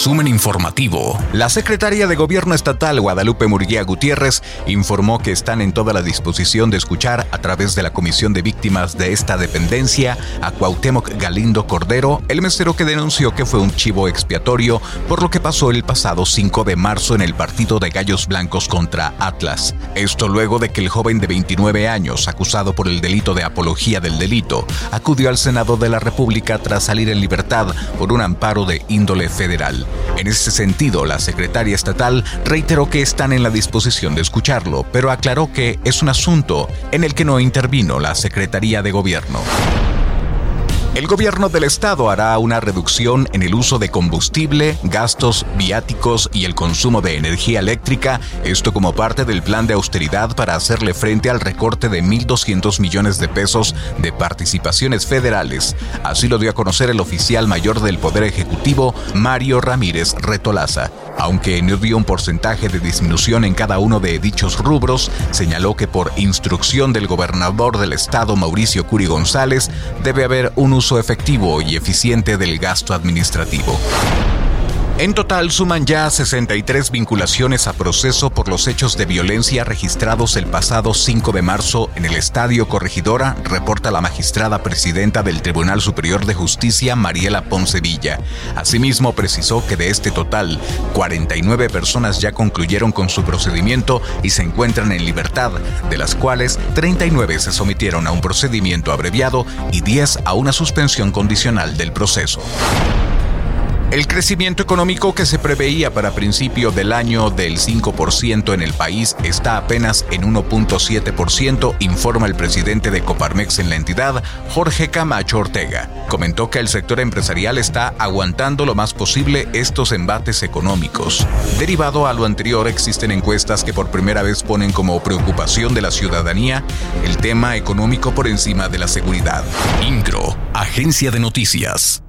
Resumen informativo. La secretaria de Gobierno Estatal, Guadalupe Murguía Gutiérrez, informó que están en toda la disposición de escuchar a través de la Comisión de Víctimas de esta dependencia a Cuauhtémoc Galindo Cordero, el mesero que denunció que fue un chivo expiatorio por lo que pasó el pasado 5 de marzo en el partido de Gallos Blancos contra Atlas. Esto luego de que el joven de 29 años, acusado por el delito de apología del delito, acudió al Senado de la República tras salir en libertad por un amparo de índole federal. En ese sentido, la secretaria estatal reiteró que están en la disposición de escucharlo, pero aclaró que es un asunto en el que no intervino la Secretaría de Gobierno. El gobierno del estado hará una reducción en el uso de combustible, gastos viáticos y el consumo de energía eléctrica, esto como parte del plan de austeridad para hacerle frente al recorte de 1.200 millones de pesos de participaciones federales. Así lo dio a conocer el oficial mayor del Poder Ejecutivo, Mario Ramírez Retolaza. Aunque no dio un porcentaje de disminución en cada uno de dichos rubros, señaló que por instrucción del gobernador del estado, Mauricio Curi González, debe haber un uso efectivo y eficiente del gasto administrativo. En total suman ya 63 vinculaciones a proceso por los hechos de violencia registrados el pasado 5 de marzo en el Estadio Corregidora, reporta la magistrada presidenta del Tribunal Superior de Justicia, Mariela Poncevilla. Asimismo, precisó que de este total, 49 personas ya concluyeron con su procedimiento y se encuentran en libertad, de las cuales 39 se sometieron a un procedimiento abreviado y 10 a una suspensión condicional del proceso. El crecimiento económico que se preveía para principio del año del 5% en el país está apenas en 1.7%, informa el presidente de Coparmex en la entidad, Jorge Camacho Ortega. Comentó que el sector empresarial está aguantando lo más posible estos embates económicos. Derivado a lo anterior, existen encuestas que por primera vez ponen como preocupación de la ciudadanía el tema económico por encima de la seguridad. INCRO, Agencia de Noticias.